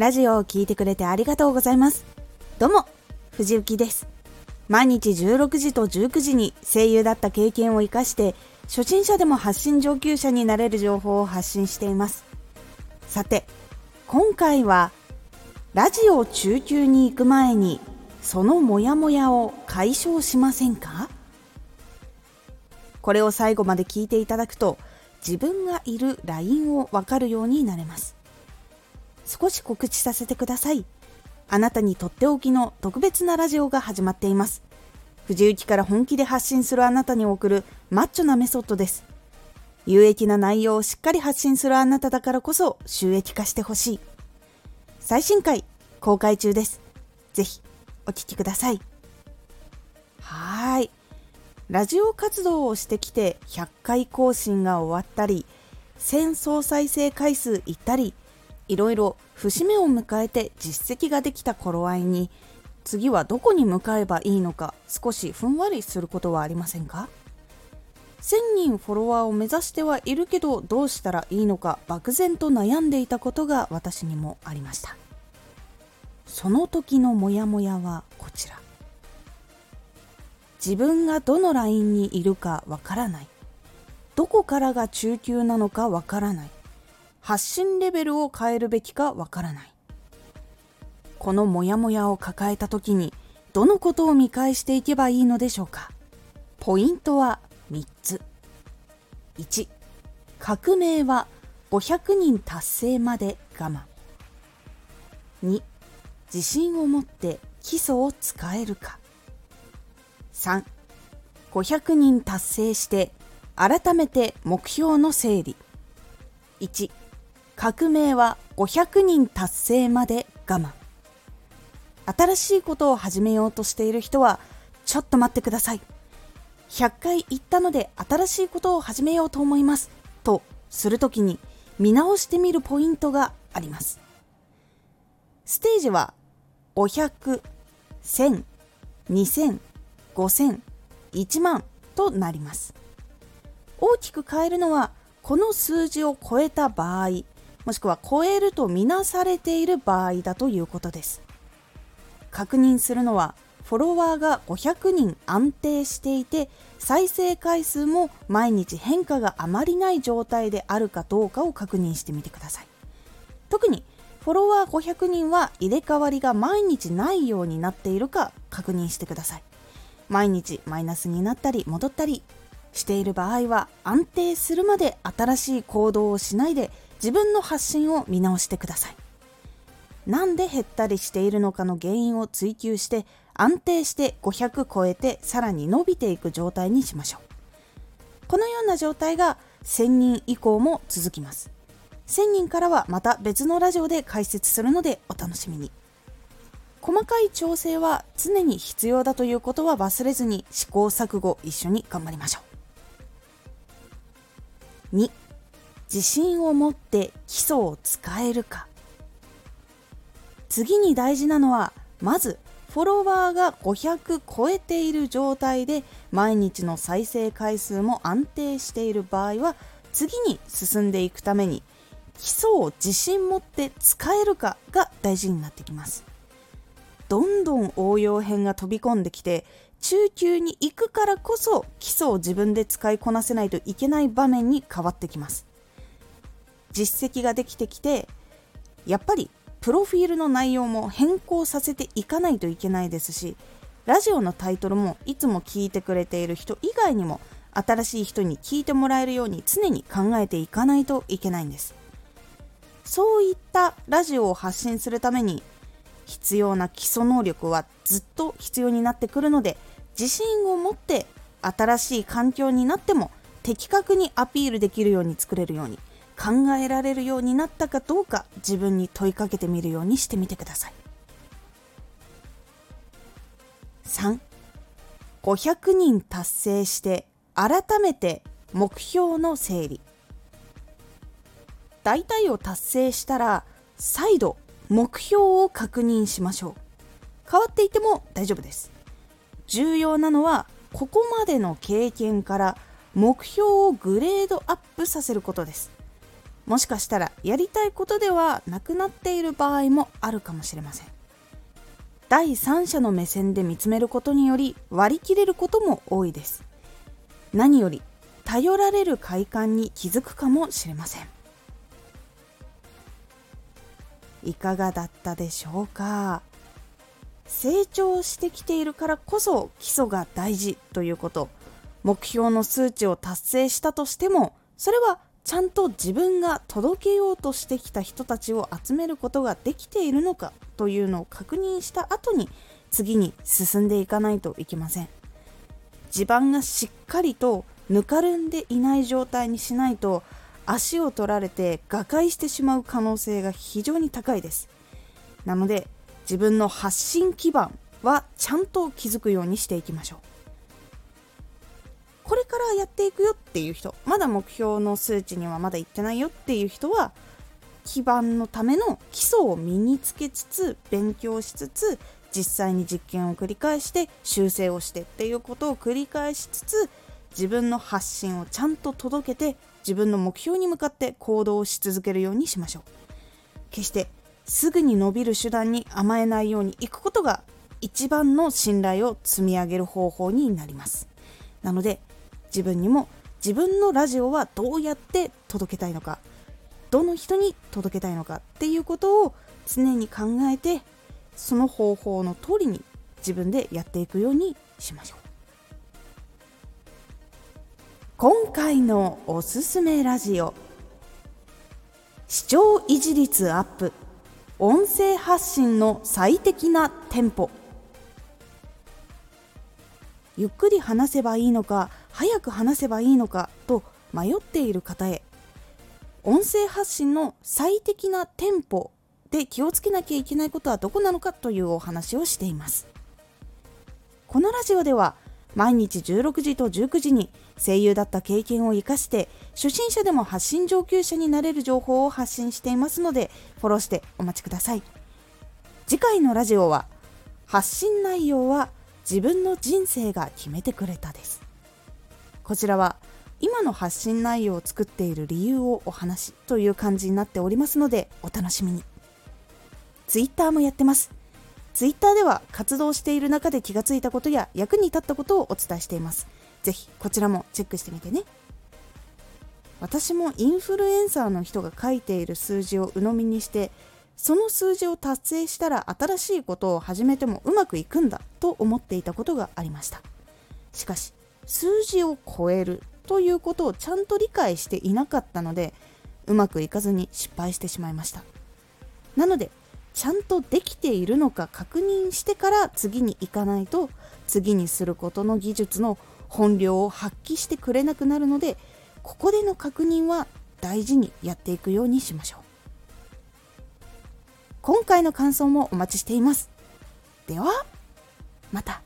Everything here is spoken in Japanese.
ラジオを聴いてくれてありがとうございます。どうも藤幸です。毎日16時と19時に声優だった経験を生かして初心者でも発信上級者になれる情報を発信しています。さて今回はラジオ中級に行く前にそのモヤモヤを解消しませんか？これを最後まで聞いていただくと自分がいる LINE をわかるようになれます。少し告知させてください。あなたにとっておきの特別なラジオが始まっています。藤雪から本気で発信するあなたに送るマッチョなメソッドです。有益な内容をしっかり発信するあなただからこそ収益化してほしい。最新回公開中です。ぜひお聴きください。はい。ラジオ活動をしてきて100回更新が終わったり1000総再生回数いったりいろいろ節目を迎えて実績ができた頃合いに次はどこに向かえばいいのか少しふんわりすることはありませんか？1000人フォロワーを目指してはいるけどどうしたらいいのか漠然と悩んでいたことが私にもありました。その時のモヤモヤはこちら。自分がどのラインにいるかわからない。どこからが中級なのかわからない。発信レベルを変えるべきかわからない。このモヤモヤを抱えた時にどのことを見返していけばいいのでしょうか？ポイントは3つ。1革命は500人達成まで我慢。2自信を持って基礎を使えるか。3500人達成して改めて目標の整理。1革命は500人達成まで我慢。新しいことを始めようとしている人はちょっと待ってください。100回言ったので新しいことを始めようと思いますとするときに見直してみるポイントがあります。ステージは500、1000、2000、5000、1万となります。大きく変えるのは、この数字を超えた場合、もしくは超えるとみなされている場合だということです。確認するのは、フォロワーが500人安定していて、再生回数も毎日変化があまりない状態であるかどうかを確認してみてください。特にフォロワー500人は入れ替わりが毎日ないようになっているか確認してください。毎日マイナスになったり戻ったりしている場合は安定するまで新しい行動をしないで自分の発信を見直してください。なんで減ったりしているのかの原因を追求して安定して500超えてさらに伸びていく状態にしましょう。このような状態が1000人以降も続きます。1000人からはまた別のラジオで解説するのでお楽しみに。細かい調整は常に必要だということは忘れずに試行錯誤一緒に頑張りましょう。2自信を持って基礎を使えるか。次に大事なのはまずフォロワーが500超えている状態で毎日の再生回数も安定している場合は次に進んでいくために基礎を自信持って使えるかが大事になってきます。どんどん応用編が飛び込んできて中級に行くからこそ基礎を自分で使いこなせないといけない場面に変わってきます。実績ができてきてやっぱりプロフィールの内容も変更させていかないといけないですしラジオのタイトルもいつも聞いてくれている人以外にも新しい人に聞いてもらえるように常に考えていかないといけないんです。そういったラジオを発信するために必要な基礎能力はずっと必要になってくるので自信を持って新しい環境になっても的確にアピールできるように作れるように考えられるようになったかどうか自分に問いかけてみるようにしてみてください。3500人達成して改めて目標の整理。大体を達成したら再度目標を確認しましょう。変わっていても大丈夫です。重要なのはここまでの経験から目標をグレードアップさせることです。もしかしたらやりたいことではなくなっている場合もあるかもしれません。第三者の目線で見つめることにより割り切れることも多いです。何より頼られる快感に気づくかもしれません。いかがだったでしょうか？成長してきているからこそ基礎が大事ということ。目標の数値を達成したとしてもそれはちゃんと自分が届けようとしてきた人たちを集めることができているのかというのを確認した後に次に進んでいかないといけません。地盤がしっかりとぬかるんでいない状態にしないと足を取られて瓦解してしまう可能性が非常に高いです。なので自分の発信基盤はちゃんと気づくようにしていきましょう。これからやっていくよっていう人まだ目標の数値にはまだ行ってないよっていう人は基盤のための基礎を身につけつつ勉強しつつ実際に実験を繰り返して修正をしてっていうことを繰り返しつつ自分の発信をちゃんと届けて自分の目標に向かって行動し続けるようにしましょう。決してすぐに伸びる手段に甘えないようにいくことが一番の信頼を積み上げる方法になります。なので自分にも自分のラジオはどうやって届けたいのかどの人に届けたいのかっていうことを常に考えてその方法の通りに自分でやっていくようにしましょう。今回のおすすめラジオ視聴維持率アップ音声発信の最適なテンポ。ゆっくり話せばいいのか早く話せばいいのかと迷っている方へ。音声発信の最適なテンポで気をつけなきゃいけないことはどこなのかというお話をしています。このラジオでは毎日16時と19時に声優だった経験を生かして初心者でも発信上級者になれる情報を発信していますのでフォローしてお待ちください。次回のラジオは発信内容は自分の人生が決めてくれたです。こちらは今の発信内容を作っている理由をお話という感じになっておりますのでお楽しみに Twitter もやってますツイッターでは活動している中で気がついたことや役に立ったことをお伝えしています。ぜひこちらもチェックしてみてね。私もインフルエンサーの人が書いている数字を鵜呑みにしてその数字を達成したら新しいことを始めてもうまくいくんだと思っていたことがありましたしかし数字を超えるということをちゃんと理解していなかったのでうまくいかずに失敗してしまいました。なのでちゃんとできているのか確認してから次に行かないと次にすることの技術の本領を発揮してくれなくなるのでここでの確認は大事にやっていくようにしましょう。今回の感想もお待ちしています。ではまた。